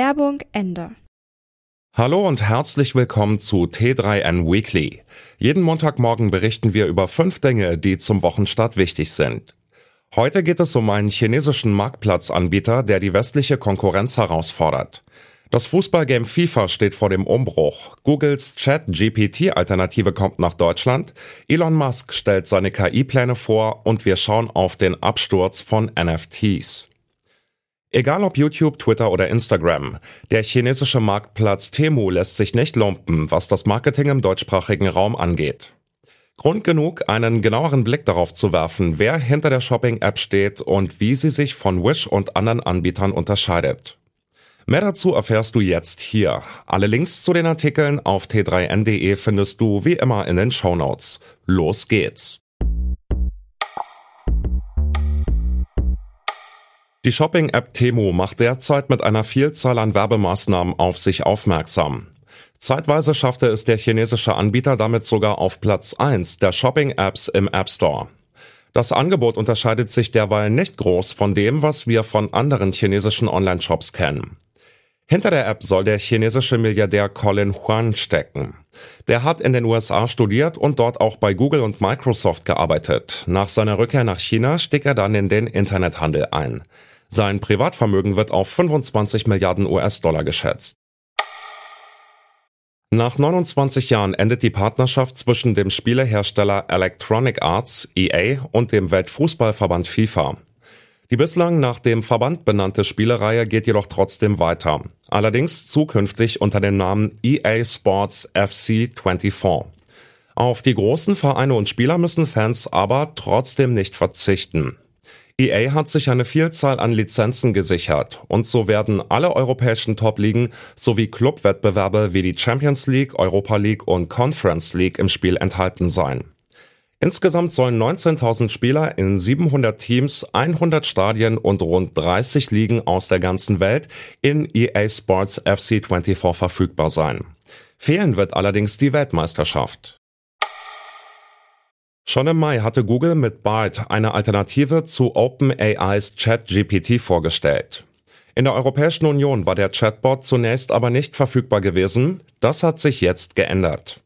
Werbung Ende. Hallo und herzlich willkommen zu T3N Weekly. Jeden Montagmorgen berichten wir über fünf Dinge, die zum Wochenstart wichtig sind. Heute geht es um einen chinesischen Marktplatzanbieter, der die westliche Konkurrenz herausfordert. Das Fußballgame FIFA steht vor dem Umbruch. Googles Chat-GPT-Alternative kommt nach Deutschland. Elon Musk stellt seine KI-Pläne vor und wir schauen auf den Absturz von NFTs. Egal ob YouTube, Twitter oder Instagram, der chinesische Marktplatz Temu lässt sich nicht lumpen, was das Marketing im deutschsprachigen Raum angeht. Grund genug, einen genaueren Blick darauf zu werfen, wer hinter der Shopping-App steht und wie sie sich von Wish und anderen Anbietern unterscheidet. Mehr dazu erfährst du jetzt hier. Alle Links zu den Artikeln auf t3n.de findest du wie immer in den Show Notes. Los geht's! Die Shopping-App Temu macht derzeit mit einer Vielzahl an Werbemaßnahmen auf sich aufmerksam. Zeitweise schaffte es der chinesische Anbieter damit sogar auf Platz 1 der Shopping-Apps im App Store. Das Angebot unterscheidet sich derweil nicht groß von dem, was wir von anderen chinesischen Online-Shops kennen. Hinter der App soll der chinesische Milliardär Colin Huan stecken. Der hat in den USA studiert und dort auch bei Google und Microsoft gearbeitet. Nach seiner Rückkehr nach China stieg er dann in den Internethandel ein. Sein Privatvermögen wird auf 25 Milliarden US-Dollar geschätzt. Nach 29 Jahren endet die Partnerschaft zwischen dem Spielehersteller Electronic Arts EA und dem Weltfußballverband FIFA. Die bislang nach dem Verband benannte Spielereihe geht jedoch trotzdem weiter. Allerdings zukünftig unter dem Namen EA Sports FC 24. Auf die großen Vereine und Spieler müssen Fans aber trotzdem nicht verzichten. EA hat sich eine Vielzahl an Lizenzen gesichert und so werden alle europäischen Top-Ligen sowie Clubwettbewerbe wie die Champions League, Europa League und Conference League im Spiel enthalten sein. Insgesamt sollen 19.000 Spieler in 700 Teams, 100 Stadien und rund 30 Ligen aus der ganzen Welt in EA Sports FC24 verfügbar sein. Fehlen wird allerdings die Weltmeisterschaft. Schon im Mai hatte Google mit BART eine Alternative zu OpenAIs ChatGPT vorgestellt. In der Europäischen Union war der Chatbot zunächst aber nicht verfügbar gewesen. Das hat sich jetzt geändert.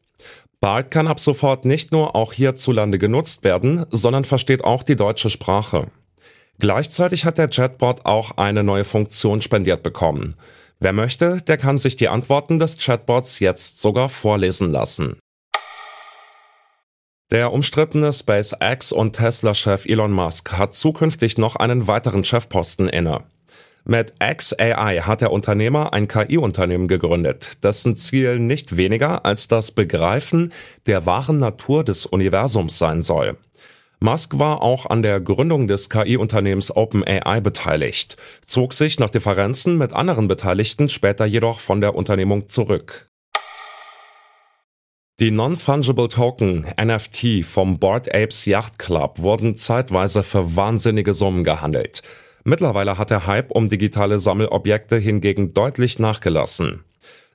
BART kann ab sofort nicht nur auch hierzulande genutzt werden, sondern versteht auch die deutsche Sprache. Gleichzeitig hat der Chatbot auch eine neue Funktion spendiert bekommen. Wer möchte, der kann sich die Antworten des Chatbots jetzt sogar vorlesen lassen. Der umstrittene SpaceX und Tesla-Chef Elon Musk hat zukünftig noch einen weiteren Chefposten inne. Mit XAI hat der Unternehmer ein KI-Unternehmen gegründet, dessen Ziel nicht weniger als das Begreifen der wahren Natur des Universums sein soll. Musk war auch an der Gründung des KI-Unternehmens OpenAI beteiligt, zog sich nach Differenzen mit anderen Beteiligten später jedoch von der Unternehmung zurück. Die Non-Fungible Token NFT vom Board Apes Yacht Club wurden zeitweise für wahnsinnige Summen gehandelt. Mittlerweile hat der Hype um digitale Sammelobjekte hingegen deutlich nachgelassen.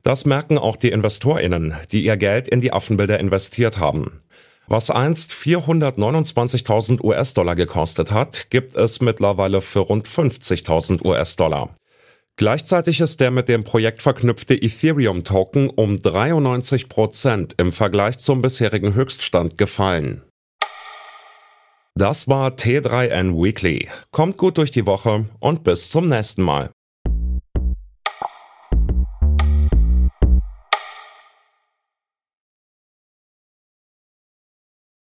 Das merken auch die InvestorInnen, die ihr Geld in die Affenbilder investiert haben. Was einst 429.000 US-Dollar gekostet hat, gibt es mittlerweile für rund 50.000 US-Dollar. Gleichzeitig ist der mit dem Projekt verknüpfte Ethereum-Token um 93 Prozent im Vergleich zum bisherigen Höchststand gefallen. Das war T3N Weekly. Kommt gut durch die Woche und bis zum nächsten Mal.